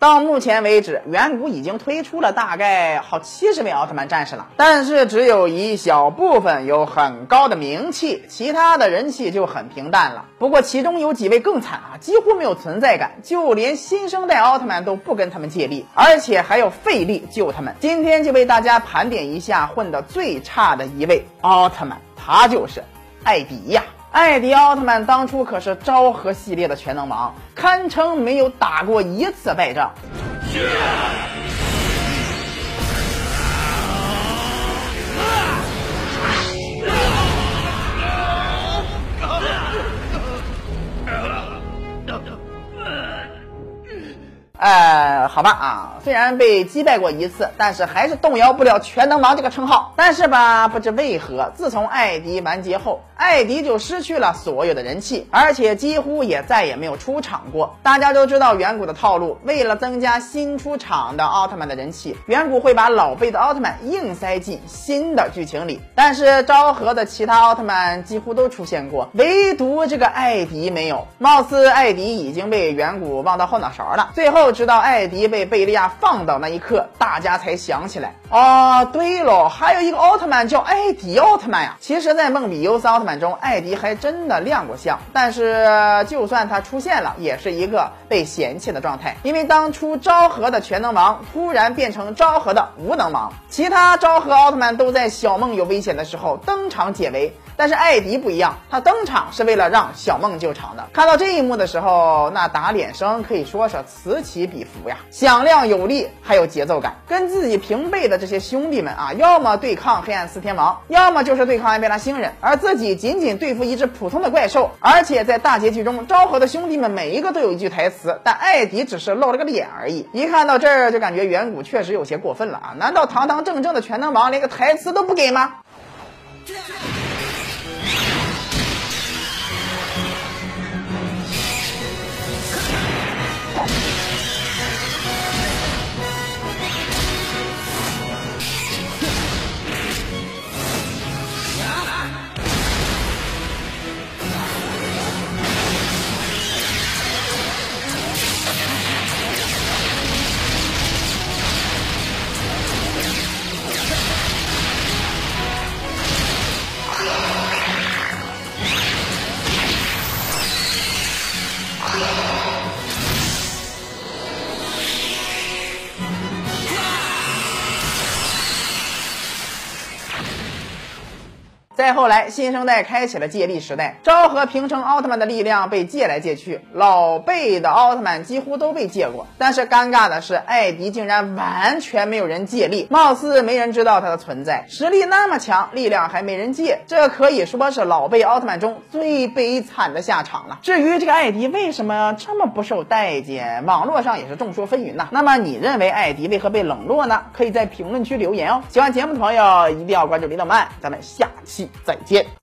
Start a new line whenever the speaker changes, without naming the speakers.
到目前为止，远古已经推出了大概好七十位奥特曼战士了，但是只有一小部分有很高的名气，其他的人气就很平淡了。不过其中有几位更惨啊，几乎没有存在感，就连新生代奥特曼都不跟他们借力，而且还要费力救他们。今天就为大家盘点一下混得最差的一位奥特曼，他就是艾迪呀。艾迪奥特曼当初可是昭和系列的全能王，堪称没有打过一次败仗。呃，好吧啊，虽然被击败过一次，但是还是动摇不了全能王这个称号。但是吧，不知为何，自从艾迪完结后，艾迪就失去了所有的人气，而且几乎也再也没有出场过。大家都知道远古的套路，为了增加新出场的奥特曼的人气，远古会把老辈的奥特曼硬塞进新的剧情里。但是昭和的其他奥特曼几乎都出现过，唯独这个艾迪没有。貌似艾迪已经被远古忘到后脑勺了。最后。直到艾迪被贝利亚放倒那一刻，大家才想起来。哦，对喽，还有一个奥特曼叫艾迪奥特曼呀。其实，在梦比优斯奥特曼中，艾迪还真的亮过相。但是，就算他出现了，也是一个被嫌弃的状态。因为当初昭和的全能王突然变成昭和的无能王，其他昭和奥特曼都在小梦有危险的时候登场解围。但是艾迪不一样，他登场是为了让小梦救场的。看到这一幕的时候，那打脸声可以说是此起彼伏呀，响亮有力，还有节奏感。跟自己平辈的这些兄弟们啊，要么对抗黑暗四天王，要么就是对抗艾贝拉星人，而自己仅仅对付一只普通的怪兽。而且在大结局中，昭和的兄弟们每一个都有一句台词，但艾迪只是露了个脸而已。一看到这儿，就感觉远古确实有些过分了啊！难道堂堂正正的全能王连个台词都不给吗？再后来，新生代开启了借力时代，昭和平成奥特曼的力量被借来借去，老辈的奥特曼几乎都被借过。但是尴尬的是，艾迪竟然完全没有人借力，貌似没人知道他的存在。实力那么强，力量还没人借，这可以说是老辈奥特曼中最悲惨的下场了。至于这个艾迪为什么这么不受待见，网络上也是众说纷纭呐。那么你认为艾迪为何被冷落呢？可以在评论区留言哦。喜欢节目的朋友一定要关注李老曼，咱们下期。再见。